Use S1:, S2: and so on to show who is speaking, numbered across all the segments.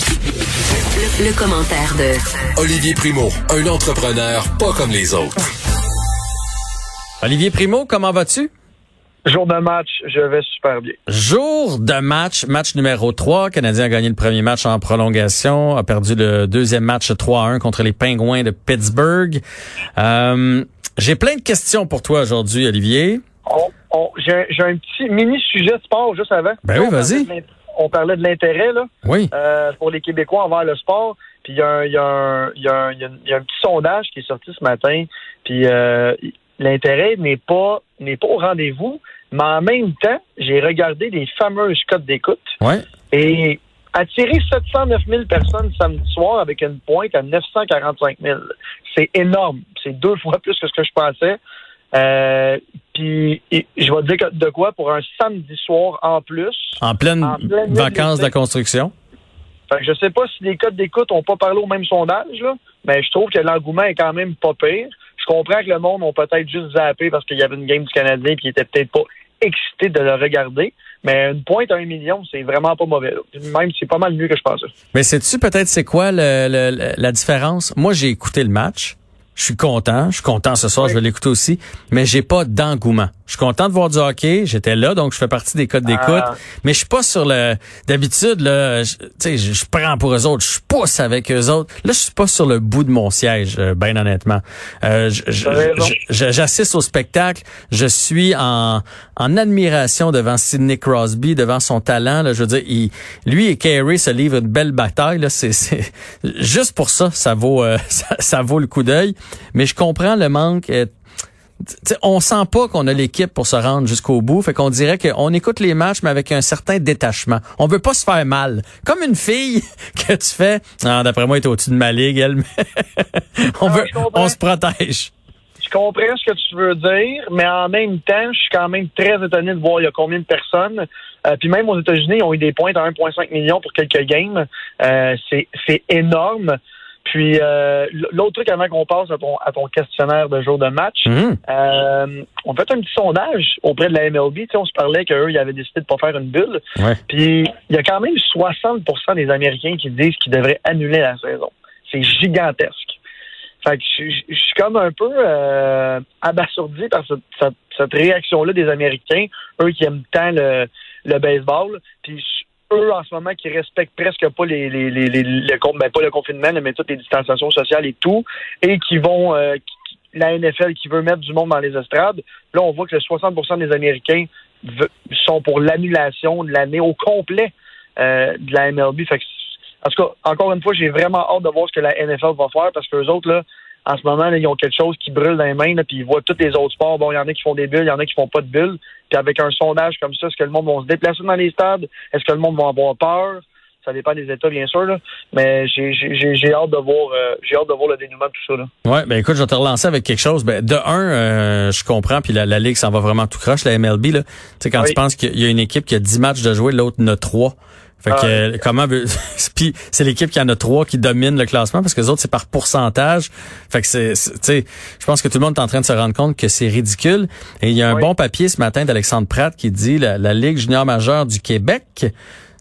S1: Le, le commentaire de
S2: Olivier Primo, un entrepreneur pas comme les autres.
S3: Olivier Primo, comment vas-tu?
S4: Jour de match, je vais super bien.
S3: Jour de match, match numéro 3. Le Canadien a gagné le premier match en prolongation, a perdu le deuxième match 3-1 contre les Pingouins de Pittsburgh. Euh, J'ai plein de questions pour toi aujourd'hui, Olivier.
S4: On- on- J'ai j'ai un petit mini sujet de sport juste avant.
S3: Ben oui, vas-y.
S4: On parlait de l'intérêt là
S3: Oui.
S4: euh, pour les Québécois envers le sport. Puis il y, a un- y, y, y a petit sondage qui est sorti ce matin. Puis euh, l'intérêt n'est pas n'est pas au rendez-vous, mais en même temps, j'ai regardé les fameuses cotes d'écoute
S3: Ouais.
S4: et attirer 709 000 personnes samedi soir avec une pointe à 945 000, c'est énorme. C'est deux fois plus que ce que je pensais. Euh, puis je vais te dire que- de quoi pour un samedi soir en plus.
S3: En pleine
S4: En pleine
S3: vacances de la construction.
S4: Fait que je sais pas si les codes d'écoute ont pas parlé au même sondage, là, mais je trouve que l'engouement est quand même pas pire. Je comprends que le monde ont peut-être juste zappé parce qu'il y avait une game du Canadien puis ils étaient peut-être pas excités de le regarder. Mais une pointe à un million, c'est vraiment pas mauvais. Même c'est pas mal mieux que je pensais.
S3: Mais sais-tu peut-être c'est quoi le- le- le- la différence? Moi, j'ai écouté le match. Je suis content. Je suis content ce soir,
S4: Oui.
S3: je vais l'écouter aussi. Mais j'ai pas d'engouement. Je suis content de voir du hockey. J'étais là, donc je fais partie des codes d'écoute.
S4: Ah.
S3: Mais je suis pas sur le... D'habitude, là, je- tu sais, je, prends pour eux autres. Je pousse avec eux autres. Là, je suis pas sur le bout de mon siège, ben honnêtement. Euh, J'assiste au spectacle. Je suis en, en admiration devant Sidney Crosby, devant son talent. Là, je veux dire, il- lui et Carey se livrent une belle bataille. Là, c'est, c'est- juste pour ça, ça vaut, euh, ça, ça vaut le coup d'œil. Mais je comprends le manque. euh, T'sais, on sent pas qu'on a l'équipe pour se rendre jusqu'au bout. Fait qu'on dirait qu'on écoute les matchs, mais avec un certain détachement. On veut pas se faire mal. Comme une fille que tu fais. Ah, d'après moi, elle est au-dessus de ma ligue, elle. on veut, on se protège.
S4: Je comprends ce que tu veux dire, mais en même temps, je suis quand même très étonné de voir il y a combien de personnes. Euh, puis même aux États-Unis, ils ont eu des points à 1,5 million pour quelques games. Euh, c'est énorme. Puis euh, l'autre truc avant qu'on passe à ton, à ton questionnaire de jour de match,
S3: Mhm.
S4: euh, on fait un petit sondage auprès de la MLB. Tu sais, on se parlait qu'eux, ils avaient décidé de pas faire une bulle.
S3: Ouais.
S4: Puis il y a quand même 60% des Américains qui disent qu'ils devraient annuler la saison. C'est gigantesque. Fait que je, suis comme un peu euh, abasourdi par cette, cette- cette réaction-là des Américains, eux qui aiment tant le, le baseball, puis eux en ce moment qui respectent presque pas les, les, les, les- le, ben, pas le confinement, mais toutes les distanciations sociales et tout, et qui vont euh, la NFL qui veut mettre du monde dans les estrades. Là, on voit que le 60 des Américains sont pour l'annulation de l'année au complet euh, de la MLB. Fait que en tout cas, encore une fois, j'ai vraiment hâte de voir ce que la NFL va faire parce que les autres, là, en ce moment, là, ils ont quelque chose qui brûle dans les mains, là, puis ils voient tous les autres sports. Bon, il y en a qui font des bulles, il y en a qui font pas de bulles. Puis avec un sondage comme ça, est-ce que le monde va se déplacer dans les stades? Est-ce que le monde va avoir peur? Ça dépend des États, bien sûr, là. Mais j'ai, hâte de voir euh, j'ai hâte de voir le dénouement de tout ça. Là.
S3: Ouais, ben écoute, je vais te relancer avec quelque chose. Ben, de un, euh, je comprends, puis la, la Ligue s'en va vraiment tout croche, la MLB. Là. Tu sais, quand
S4: Oui.
S3: tu penses qu'il y a une équipe qui a 10 matchs de jouer, l'autre en a 3. Fait que
S4: Ah,
S3: euh, comment veut- puis c'est l'équipe qui en a trois qui domine le classement parce que les autres c'est par pourcentage. Fait que c'est c'est- tu sais, je pense que tout le monde est en train de se rendre compte que c'est ridicule et il y a un
S4: Oui.
S3: bon papier ce matin d'Alexandre Pratt qui dit la, la Ligue junior majeure du Québec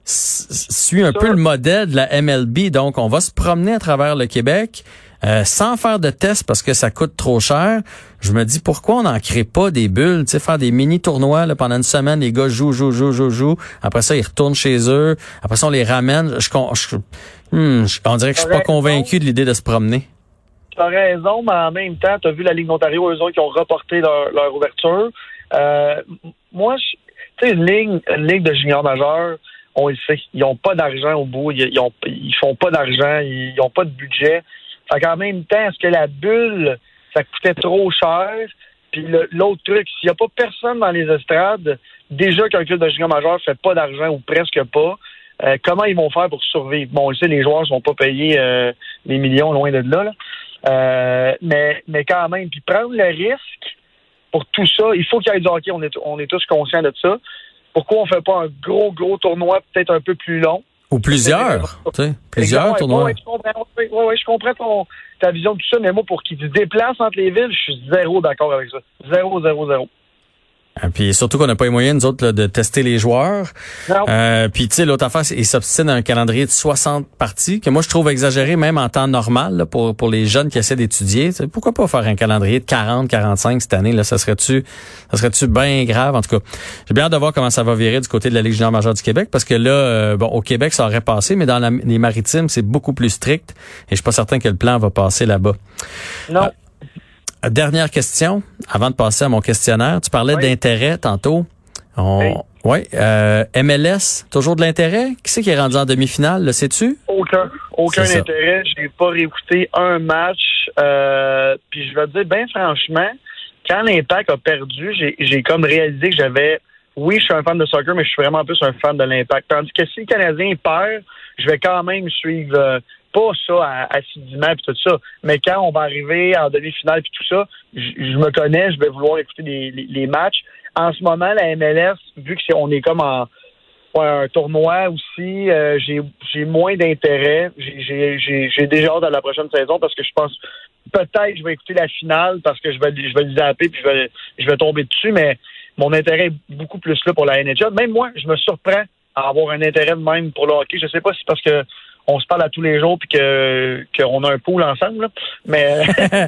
S3: suit un
S4: Ça.
S3: peu le modèle de la MLB. Donc, on va se promener à travers le Québec euh, sans faire de tests parce que ça coûte trop cher. Je me dis, pourquoi on n'en crée pas des bulles? Tu sais, faire des mini-tournois là, pendant une semaine, les gars jouent, jouent, jouent, jouent, jouent. Après ça, ils retournent chez eux. Après ça, on les ramène. Je, je- hmm, je- on dirait que je suis pas
S4: T'as
S3: convaincu de l'idée de se promener.
S4: Tu as raison, mais en même temps, tu as vu la Ligue d'Ontario, eux autres qui ont reporté leur, leur ouverture. Euh, moi, tu sais, une ligue, une ligue de juniors majeurs, on le sait, ils n'ont pas d'argent au bout, ils, ils, ont, ils font pas d'argent, ils n'ont pas de budget. Fait qu'en même temps, est-ce que la bulle, ça coûtait trop cher? Puis l'autre truc, s'il n'y a pas personne dans les estrades, déjà qu'un club de junior majeur fait pas d'argent ou presque pas, euh, comment ils vont faire pour survivre? Bon, on le sait, les joueurs ne sont pas payés euh, millions loin de là. là. Euh, mais, mais quand même, puis prendre le risque pour tout ça, il faut qu'il y ait du hockey, on est, on est tous conscients de ça. Pourquoi on fait pas un gros, gros tournoi peut-être un peu plus long?
S3: Ou plusieurs, tu sais, plusieurs tournois.
S4: ouais, je comprends, ouais, ouais, je comprends ton, ta vision de tout ça, mais moi, pour qu'ils se déplacent entre les villes, je suis zéro d'accord avec ça. Zéro, zéro, zéro.
S3: Euh, puis surtout qu'on n'a pas les moyens, nous autres, de tester les joueurs. Euh, puis tu sais, l'autre affaire, c'est s'obstine à un calendrier de 60 parties, que moi je trouve exagéré même en temps normal pour, pour les jeunes qui essaient d'étudier. Pourquoi pas faire un calendrier de 40, 45 cette année? Là, ça serait-tu ça serait-tu bien grave? En tout cas, j'ai bien hâte de voir comment ça va virer du côté de la Ligue junior majeure du Québec, parce que là, euh, bon, au Québec, ça aurait passé, mais dans les maritimes, c'est beaucoup plus strict. Et je suis pas certain que le plan va passer là-bas.
S4: Non.
S3: Dernière question, avant de passer à mon questionnaire. Tu parlais d'intérêt tantôt. Oui. Euh, MLS, toujours de l'intérêt? Qui c'est qui est rendu en demi-finale, le sais-tu?
S4: Aucun. Aucun intérêt. Je n'ai pas réécouté un match. Euh, puis je vais te dire, bien franchement, quand l'Impact a perdu, j'ai comme réalisé que j'avais... Oui, je suis un fan de soccer, mais je suis vraiment plus un fan de l'Impact. Tandis que si le Canadien perd, je vais quand même suivre... Euh, pas ça assidûment puis tout ça. Mais quand on va arriver en demi-finale puis tout ça, je me connais, je vais vouloir écouter les, matchs. En ce moment, la MLS, vu que on est comme en un tournoi aussi, euh, j'ai moins d'intérêt. J'ai déjà hâte à la prochaine saison parce que je pense peut-être je vais écouter la finale parce que je vais je vais le zapper puis je vais je vais tomber dessus, mais mon intérêt est beaucoup plus là pour la NHL. Même moi, je me surprends à avoir un intérêt même pour le hockey. Je sais pas si parce que on se parle à tous les jours puis que qu'on a un pool ensemble. Mais, euh,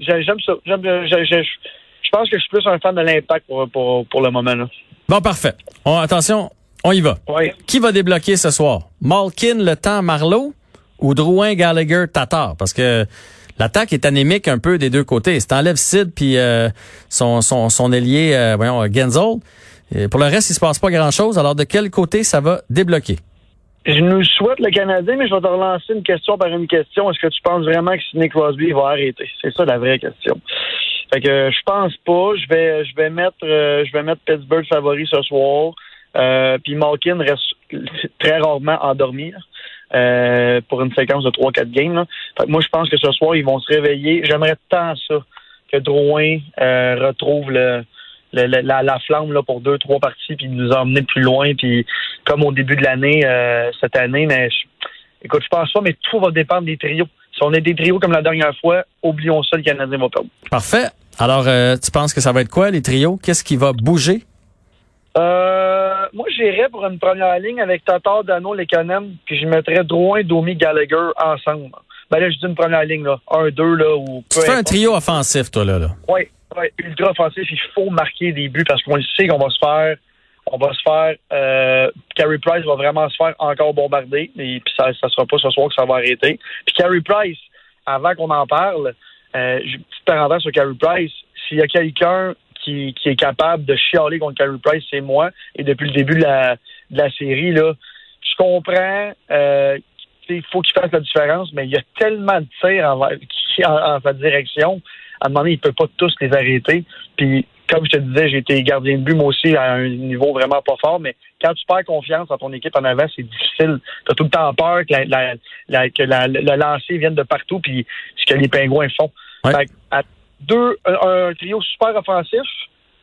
S4: j'aime ça. je, pense que je suis plus un fan de l'impact pour, pour, le moment. Là.
S3: Bon, parfait. attention, on y va. Qui va débloquer ce soir? Malkin, Le Temps, Marlowe ou Drouin, Gallagher, Tatar? Parce que l'attaque est anémique un peu des deux côtés. Si t'enlèves Sid puis euh, son, son, son ailier, euh, voyons, Genzel, pour le reste, il se passe pas grand-chose. Alors, de quel côté ça va débloquer?
S4: Je nous souhaite le Canadien, mais je vais te relancer une question par une question. Est-ce que tu penses vraiment que Sidney Crosby va arrêter? C'est ça la vraie question. Fait que je pense pas. Je vais je vais mettre euh, je vais mettre Pittsburgh favori ce soir. Euh, puis Malkin reste très rarement endormi euh, pour une séquence de 3-4 games. Fait que moi, je pense que ce soir, ils vont se réveiller. J'aimerais tant ça que Drouin retrouve le, la, flamme là, pour deux, trois parties, puis nous emmener plus loin, puis comme au début de l'année, euh, cette année, mais écoute, je pense pas, mais tout va dépendre des trios. Si on est des trios comme la dernière fois, oublions ça, le Canadien va perdre.
S3: Parfait. Alors, euh, tu penses que ça va être quoi, les trios? Qu'est-ce qui va bouger?
S4: Euh, moi, j'irais pour une première ligne avec Tatar, Dano, Lekonen, puis je mettrais Drouin, Domi, Gallagher ensemble. Ben là, je dis une première ligne, là. Un, deux, là, ou...
S3: Tu fais un trio offensif, toi, là, là.
S4: Oui, ultra offensif, il faut marquer des buts parce qu'on le sait qu'on va se faire on va se faire euh, Carey Price va vraiment se faire encore bombarder et puis ça ça sera pas ce soir que ça va arrêter. Puis Carey Price, avant qu'on en parle, euh, petite parenthèse sur Carey Price, s'il y a quelqu'un qui, est capable de chialer contre Carey Price, c'est moi. Et depuis le début de la, de la série, là, je comprends euh, qu'il faut qu'il fasse la différence, mais il y a tellement de tirs en, en sa direction à un moment donné, il peut pas tous les arrêter. Puis, comme je te disais, j'ai été gardien de but, moi aussi, à un niveau vraiment pas fort, mais quand tu perds confiance en ton équipe en avant, c'est difficile. Tu as tout le temps peur que, le lancer vienne de partout, puis ce que les pingouins font. à deux, un, trio super offensif,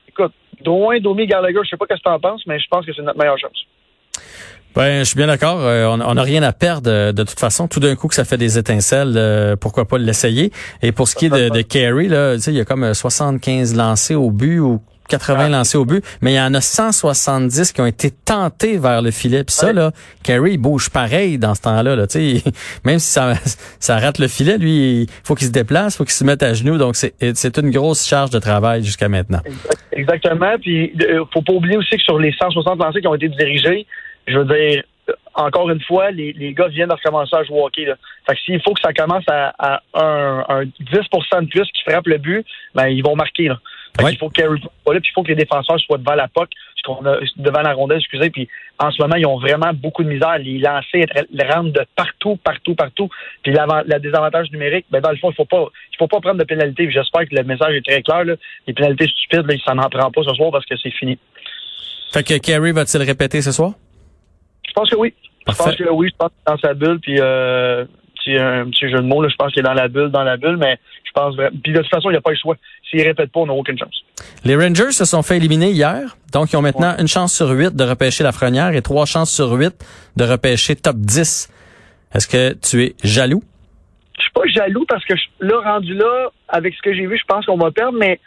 S4: écoute, Drouin, Domi, Gallagher, je sais pas ce que tu en penses, mais je pense que c'est notre meilleure chance.
S3: Ben, je suis bien d'accord. Euh, on n'a rien à perdre euh, de toute façon. Tout d'un coup que ça fait des étincelles, euh, pourquoi pas l'essayer? Et pour ce qui est de, de Carey, là, il y a comme 75 lancés au but ou 80 ah. lancés au but, mais il y en a 170 qui ont été tentés vers le filet. Puis ça, là, Carey bouge pareil dans ce temps-là. Là, même si ça, ça rate le filet, lui, il faut qu'il se déplace, il faut qu'il se mette à genoux. Donc, c'est une grosse charge de travail jusqu'à maintenant.
S4: Exactement. Puis, faut pas oublier aussi que sur les 160 lancés qui ont été dirigés, je veux dire, encore une fois, les, les gars viennent de recommencer à jouer au hockey. Là. Fait que s'il faut que ça commence à, un, un, 10% de plus qui frappe le but, ben ils vont marquer. Là. Fait il faut que puis il faut que les défenseurs soient devant la POC, devant la rondelle, excusez. Puis en ce moment, ils ont vraiment beaucoup de misère. Les lancers rentrent de partout, partout, partout. Puis le désavantage numérique, ben dans le fond, il faut pas, il faut pas prendre de pénalité. J'espère que le message est très clair. Là. Les pénalités stupides, là, ça n'en prend pas ce soir parce que c'est fini.
S3: Fait que Kerry va-t-il répéter ce soir?
S4: Je pense que oui. Je pense que oui, je pense est dans sa bulle, puis euh, un petit jeu de mots, là, je pense qu'il est dans la bulle, dans la bulle, mais je pense Puis de toute façon, il n'y a pas le choix. S'il répète pas, on n'a aucune chance.
S3: Les Rangers se sont fait éliminer hier, donc ils ont maintenant une chance sur huit de repêcher la frenière et trois chances sur huit de repêcher top 10. Est-ce que tu es jaloux?
S4: Je suis pas jaloux parce que là, rendu là, avec ce que j'ai vu, je pense qu'on va perdre, mais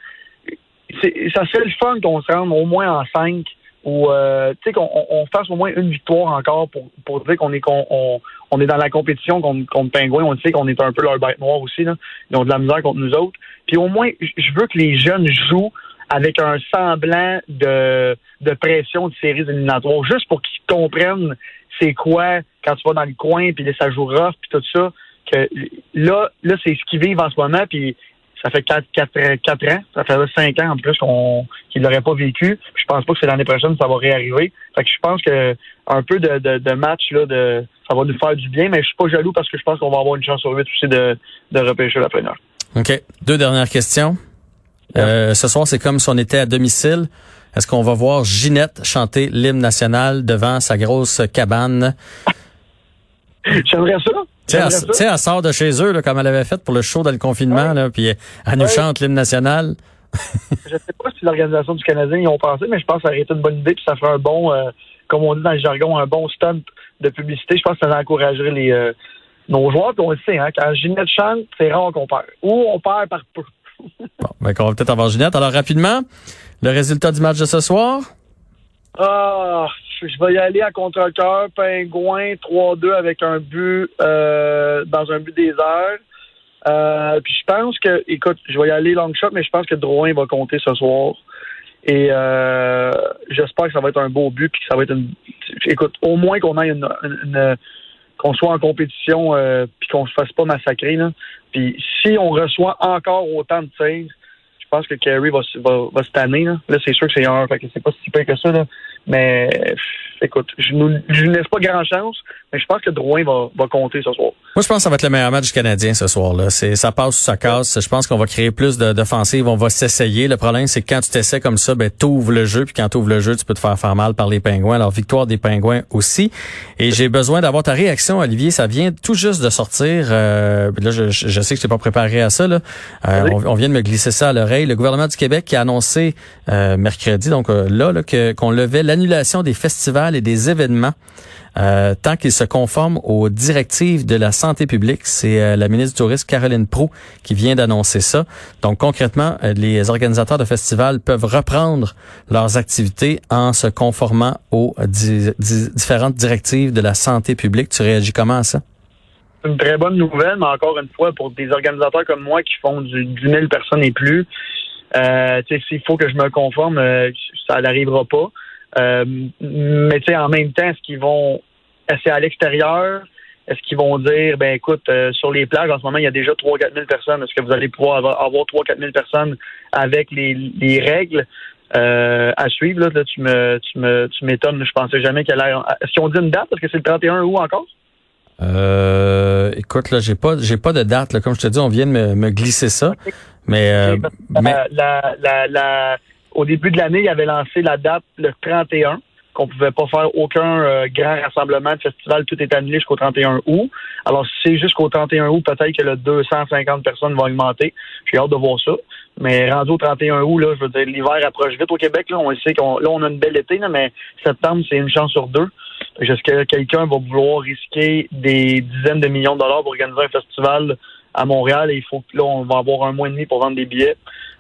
S4: ça serait le fun qu'on se rende au moins en cinq ou euh, tu sais qu'on on fasse au moins une victoire encore pour, pour dire qu'on est qu'on on, est dans la compétition contre, contre Pingouin. On sait qu'on est un peu leur bête noire aussi. Là. Ils ont de la misère contre nous autres. Puis au moins, je veux que les jeunes jouent avec un semblant de, de pression de séries éliminatoires, juste pour qu'ils comprennent c'est quoi quand tu vas dans le coin, puis ça joue rough, puis tout ça. Que là, là c'est ce qu'ils vivent en ce moment, puis ça fait 4, 4, 4 ans, ça fait 5 ans en plus qu'on qu'ils ne l'auraient pas vécu. Je pense pas que c'est l'année prochaine ça va réarriver. Fait que je pense que un peu de, de, de match là, de ça va nous faire du bien, mais je suis pas jaloux parce que je pense qu'on va avoir une chance sur 8 aussi de, de repêcher la première.
S3: OK. Deux dernières questions. Euh, ce soir, c'est comme si on était à domicile. Est-ce qu'on va voir Ginette chanter l'hymne national devant sa grosse cabane?
S4: J'aimerais ça.
S3: Tu sais, elle, sort de chez eux, là, comme elle avait fait pour le show dans le confinement, là, puis elle nous chante l'hymne national.
S4: je sais pas si l'organisation du Canadien y ont pensé, mais je pense que ça aurait été une bonne idée, puis ça ferait un bon, euh, comme on dit dans le jargon, un bon stunt de publicité. Je pense que ça encouragerait les, euh, nos joueurs, puis on le sait, hein, quand Ginette chante, c'est rare qu'on perd. Ou on perd par peu.
S3: bon, ben, on va peut-être avoir Ginette. Alors, rapidement, le résultat du match de ce soir?
S4: Ah, je vais y aller à contre-cœur. Pingouin 3-2 avec un but euh, dans un but des. Euh, puis je pense que, écoute, je vais y aller long shot, mais je pense que Drouin va compter ce soir. Et euh, j'espère que ça va être un beau but, puis que ça va être une. Écoute, au moins qu'on ait une, qu'on soit en compétition, euh, puis qu'on se fasse pas massacrer. Là. Puis si on reçoit encore autant de tirs, je pense que Kerry va, va, va se tanner. Là, là c'est sûr que c'est un, fait que c'est pas si pire que ça. Là. Mais écoute, je ne laisse pas grand chance, mais je pense que Drouin va, va compter ce soir.
S3: Moi, je pense que ça va être le meilleur match du Canadien ce soir-là. C'est, ça passe ou ça casse. Je pense qu'on va créer plus d'offensives. On va s'essayer. Le problème, c'est que quand tu t'essaies comme ça, ben, t'ouvres le jeu. Puis quand tu ouvres le jeu, tu peux te faire faire mal par les Pingouins. Alors, victoire des Pingouins aussi. Et j'ai besoin d'avoir ta réaction, Olivier. Ça vient tout juste de sortir. Euh, là, je, je, sais que je t'ai pas préparé à ça. Là. Euh, on, vient de me glisser ça à l'oreille. Le gouvernement du Québec qui a annoncé euh, mercredi, donc là, là que, qu'on levait l'annulation des festivals et des événements euh, tant qu'ils se conforment aux directives de la santé publique. C'est euh, la ministre du Tourisme, Caroline Proux, qui vient d'annoncer ça. Donc concrètement, euh, les organisateurs de festivals peuvent reprendre leurs activités en se conformant aux différentes directives de la santé publique. Tu réagis comment à ça?
S4: une très bonne nouvelle, mais encore une fois, pour des organisateurs comme moi qui font du 10 000 personnes et plus, euh, s'il faut que je me conforme, ça n'arrivera pas. Euh, mais tu sais, en même temps, est-ce qu'ils vont c'est à l'extérieur? Est-ce qu'ils vont dire, ben écoute, euh, sur les plages, en ce moment, il y a déjà 3 4 000 personnes. Est-ce que vous allez pouvoir avoir, avoir 3 4 000 personnes avec les, les règles euh, à suivre? Là, tu me tu me tu m'étonnes. Je pensais jamais qu'elle allait. Est-ce qu'ils ont dit une date? Est-ce que c'est le 31 août encore?
S3: Euh, écoute, là, j'ai pas j'ai pas de date. Là. Comme je te dis, on vient de me, me glisser ça. Mais,
S4: mais... La, la, la, au début de l'année, il avait lancé la date le 31 qu'on pouvait pas faire aucun euh, grand rassemblement de festival, tout est annulé jusqu'au 31 août. Alors, si c'est jusqu'au 31 août, peut-être que le 250 personnes vont augmenter. J'ai hâte de voir ça. Mais rendu au 31 août, là, je veux dire, l'hiver approche vite au Québec. Là, on sait qu'on là, on a une belle été, là, mais septembre, c'est une chance sur deux. Est-ce que quelqu'un va vouloir risquer des dizaines de millions de dollars pour organiser un festival à Montréal et il faut que là, on va avoir un mois et demi pour vendre des billets.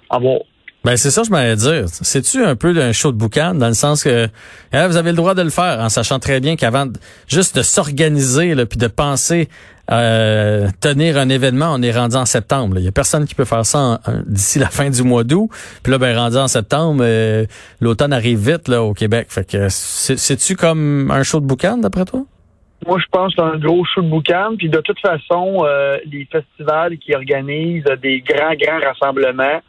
S4: Avoir
S3: ben c'est ça je m'allais dire. C'est-tu un peu d'un show de boucan dans le sens que hein, vous avez le droit de le faire en sachant très bien qu'avant juste de s'organiser puis de penser euh, tenir un événement, on est rendu en septembre. Il y a personne qui peut faire ça d'ici la fin du mois d'août. Puis là, ben rendu en septembre, euh, l'automne arrive vite là au Québec. Fait que c'est-tu comme un show de boucan d'après toi?
S4: Moi, je pense un gros show de boucan. Puis de toute façon, euh, les festivals qui organisent des grands, grands rassemblements,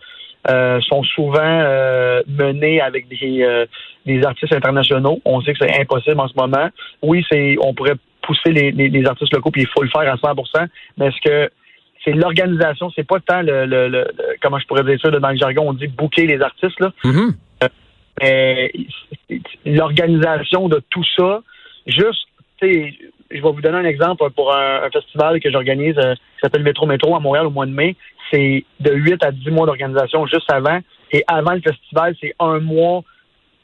S4: euh, sont souvent euh, menés avec des, euh, des artistes internationaux. On sait que c'est impossible en ce moment. Oui, c'est on pourrait pousser les, les, artistes locaux, puis il faut le faire à 100% mais est-ce que c'est l'organisation, c'est pas tant le, le, comment je pourrais dire ça, dans le jargon, on dit bouquer les artistes, là.
S3: Mm-hmm.
S4: mais l'organisation de tout ça, juste, tu sais, je vais vous donner un exemple pour un, festival que j'organise qui s'appelle Métro Métro à Montréal au mois de mai c'est de 8 à 10 mois d'organisation juste avant. Et avant le festival, c'est un mois,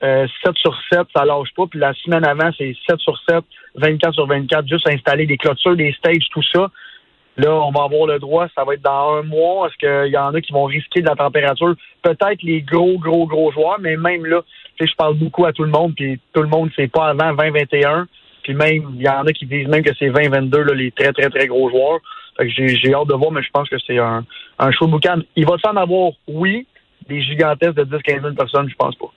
S4: euh, 7 sur 7, ça lâche pas. Puis la semaine avant, c'est 7 sur 7, 24 sur 24, juste installer des clôtures, des stages, tout ça. Là, on va avoir le droit, ça va être dans un mois. Est-ce qu'il y en a qui vont risquer de la température? Peut-être les gros, gros, gros joueurs, mais même là, je parle beaucoup à tout le monde, puis tout le monde, c'est pas avant 2021. Puis même, il y en a qui disent même que c'est 2022, là, les très, très, très gros joueurs. Que j'ai hâte de voir, mais je pense que c'est un, un show boucan. Il va s'en avoir, oui, des gigantesques de 10-15 000 personnes, je pense pas.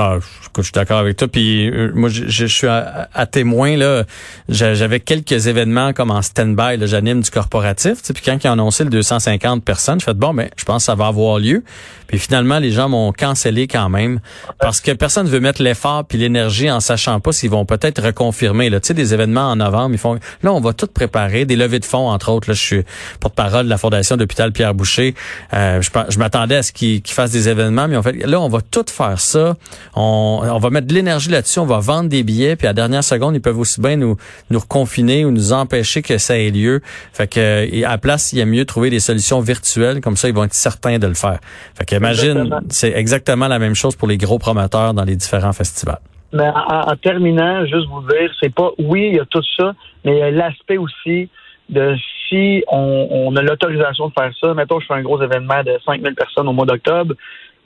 S3: Ah, je, suis d'accord avec toi. Puis euh, moi, je, suis à, témoin là. J'avais quelques événements comme en stand-by. J'anime du corporatif. Puis quand ils ont annoncé le 250 personnes, je fais bon, ben, je pense que ça va avoir lieu. Puis finalement, les gens m'ont cancellé quand même parce que personne ne veut mettre l'effort puis l'énergie en sachant pas s'ils vont peut-être reconfirmer. Tu sais, des événements en novembre, ils font. Là, on va tout préparer, des levées de fonds entre autres. Là, je suis porte-parole de la fondation d'hôpital Pierre Boucher. Euh, je, m'attendais à ce qu'ils fassent des événements, mais en fait, là, on va tout faire ça. On, va mettre de l'énergie là-dessus, on va vendre des billets, puis à la dernière seconde, ils peuvent aussi bien nous, nous reconfiner ou nous empêcher que ça ait lieu. Fait que à la place, il y a mieux trouver des solutions virtuelles, comme ça, ils vont être certains de le faire. Fait que imagine, c'est exactement la même chose pour les gros promoteurs dans les différents festivals.
S4: Mais en, terminant, juste vous dire, c'est pas oui, il y a tout ça, mais il y a l'aspect aussi de si on, on a l'autorisation de faire ça. Mettons, je fais un gros événement de 5000 personnes au mois d'octobre.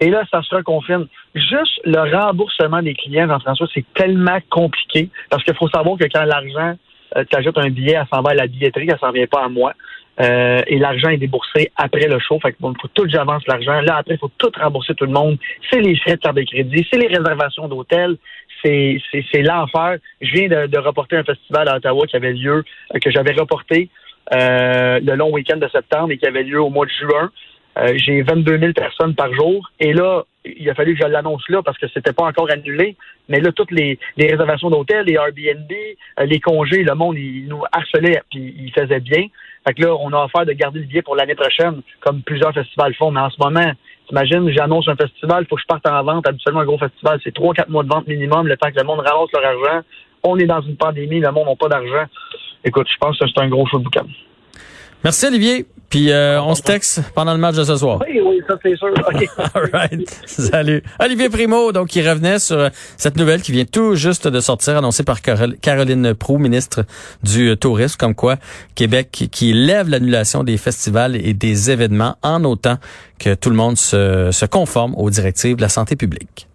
S4: Et là, ça se reconfirme. Juste le remboursement des clients, Jean-François, c'est tellement compliqué parce qu'il faut savoir que quand l'argent, euh, tu ajoutes un billet, elle s'en va à la billetterie, elle s'en vient pas à moi. Euh, et l'argent est déboursé après le show. Fait que bon, faut tout j'avance l'argent. Là, après, il faut tout rembourser tout le monde. C'est les frais de carte de crédit, c'est les réservations d'hôtel, c'est, c'est, l'enfer. Je viens de, de, reporter un festival à Ottawa qui avait lieu, euh, que j'avais reporté le long week-end de septembre et qui avait lieu au mois de juin. Euh, j'ai 22 000 personnes par jour. Et là, il a fallu que je l'annonce là parce que c'était pas encore annulé. Mais là, toutes les, réservations d'hôtels, les Airbnb, euh, les congés, le monde, il nous harcelait puis il faisait bien. Fait que là, on a offert de garder le billet pour l'année prochaine, comme plusieurs festivals font. Mais en ce moment, t'imagines, j'annonce un festival, faut que je parte en vente. Habituellement, un gros festival, c'est trois, quatre mois de vente minimum, le temps que le monde ramasse leur argent. On est dans une pandémie, le monde n'a pas d'argent. Écoute, je pense que c'est un gros show de boucan.
S3: Merci Olivier. Puis euh, on se texte pendant le match de ce soir.
S4: Oui, oui, ça c'est sûr. OK.
S3: All right. Salut. Olivier Primo, donc qui revenait sur euh, cette nouvelle qui vient tout juste de sortir, annoncée par Caroline Prou, ministre du euh, Tourisme, comme quoi Québec qui lève l'annulation des festivals et des événements en autant que tout le monde se, se conforme aux directives de la santé publique.